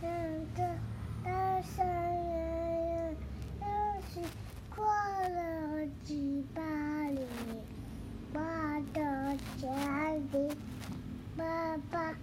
想着二少爷要休息过了，就把你抱到家里，爸爸。